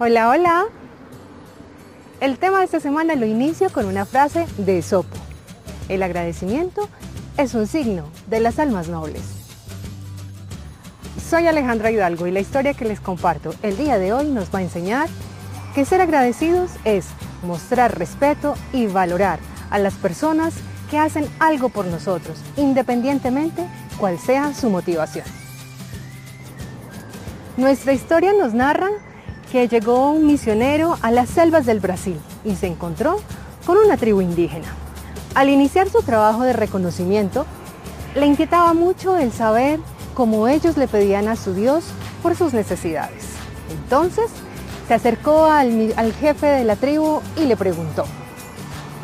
Hola, hola. El tema de esta semana lo inicio con una frase de Sopo. El agradecimiento es un signo de las almas nobles. Soy Alejandra Hidalgo y la historia que les comparto el día de hoy nos va a enseñar que ser agradecidos es mostrar respeto y valorar a las personas que hacen algo por nosotros, independientemente cuál sea su motivación. Nuestra historia nos narra que llegó un misionero a las selvas del Brasil y se encontró con una tribu indígena. Al iniciar su trabajo de reconocimiento, le inquietaba mucho el saber cómo ellos le pedían a su Dios por sus necesidades. Entonces, se acercó al, al, jefe de la tribu y le preguntó.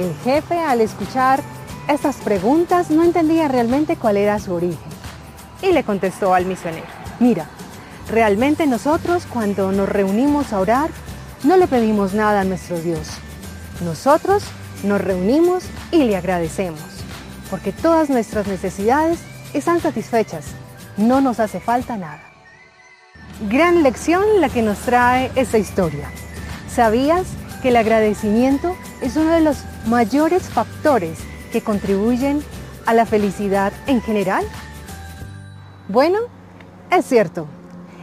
El jefe, al escuchar estas preguntas, no entendía realmente cuál era su origen. Y le contestó al misionero, mira, realmente nosotros cuando nos reunimos a orar, no le pedimos nada a nuestro Dios. Nosotros nos reunimos y le agradecemos, porque todas nuestras necesidades están satisfechas, no nos hace falta nada. Gran lección la que nos trae esta historia. ¿Sabías que el agradecimiento es uno de los mayores factores que contribuyen a la felicidad en general? Bueno, es cierto.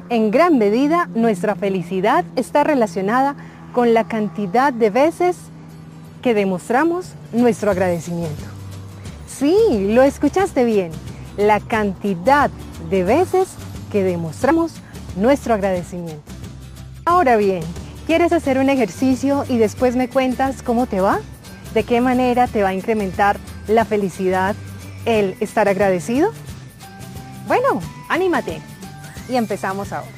En gran medida nuestra felicidad está relacionada con la cantidad de veces que demostramos nuestro agradecimiento. Sí, lo escuchaste bien. La cantidad de veces que demostramos nuestro agradecimiento. Ahora bien, ¿quieres hacer un ejercicio y después me cuentas cómo te va? ¿De qué manera te va a incrementar la felicidad el estar agradecido? Bueno, anímate y empezamos ahora.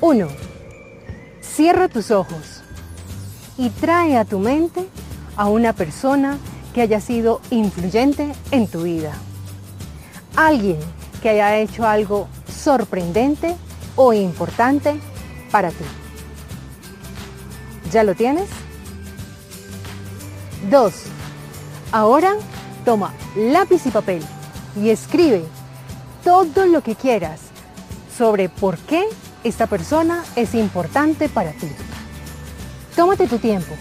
1. Cierra tus ojos y trae a tu mente a una persona que haya sido influyente en tu vida. Alguien que haya hecho algo sorprendente o importante para ti. ¿Ya lo tienes? 2. Ahora toma lápiz y papel y escribe todo lo que quieras sobre por qué esta persona es importante para ti. Tómate tu tiempo.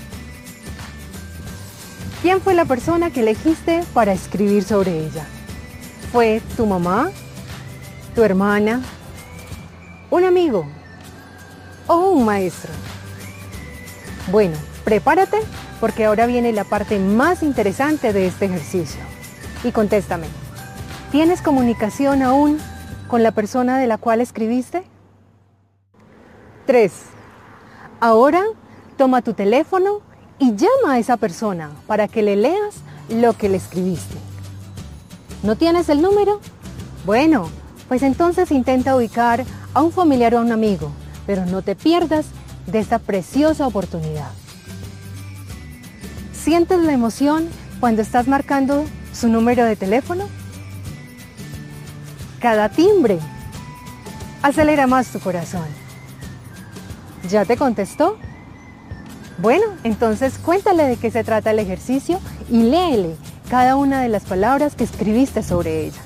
¿Quién fue la persona que elegiste para escribir sobre ella? ¿Fue tu mamá? ¿Tu hermana? ¿Un amigo? ¿O un maestro? Bueno, prepárate porque ahora viene la parte más interesante de este ejercicio. Y contéstame, ¿tienes comunicación aún con la persona de la cual escribiste? 3. Ahora toma tu teléfono y llama a esa persona para que le leas lo que le escribiste. ¿No tienes el número? Bueno, pues entonces intenta ubicar a un familiar o a un amigo, pero no te pierdas de esta preciosa oportunidad. ¿Sientes la emoción cuando estás marcando su número de teléfono? Cada timbre acelera más tu corazón. ¿Ya te contestó? Bueno, entonces cuéntale de qué se trata el ejercicio y léele cada una de las palabras que escribiste sobre ella.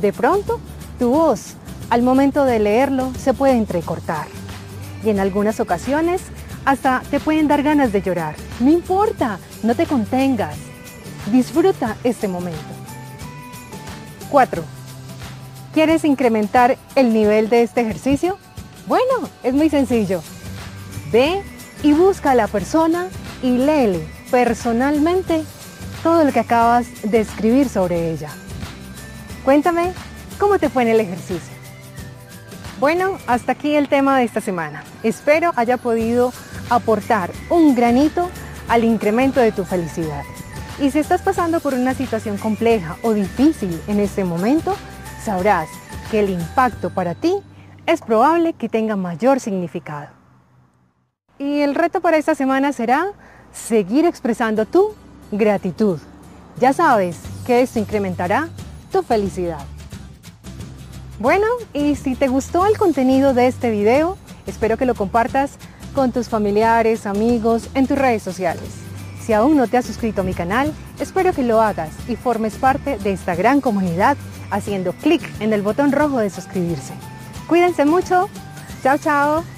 De pronto, tu voz, al momento de leerlo, se puede entrecortar. Y en algunas ocasiones, hasta te pueden dar ganas de llorar. No importa, no te contengas. Disfruta este momento. 4. ¿Quieres incrementar el nivel de este ejercicio? Bueno, es muy sencillo. Ve y busca a la persona y léele personalmente todo lo que acabas de escribir sobre ella. Cuéntame cómo te fue en el ejercicio. Bueno, hasta aquí el tema de esta semana. Espero haya podido aportar un granito al incremento de tu felicidad. Y si estás pasando por una situación compleja o difícil en este momento, sabrás que el impacto para ti es probable que tenga mayor significado. Y el reto para esta semana será seguir expresando tu gratitud. Ya sabes que esto incrementará tu felicidad. Bueno, y si te gustó el contenido de este video, espero que lo compartas con tus familiares, amigos, en tus redes sociales. Si aún no te has suscrito a mi canal, espero que lo hagas y formes parte de esta gran comunidad haciendo clic en el botón rojo de suscribirse. Cuídense mucho. Chao, chao.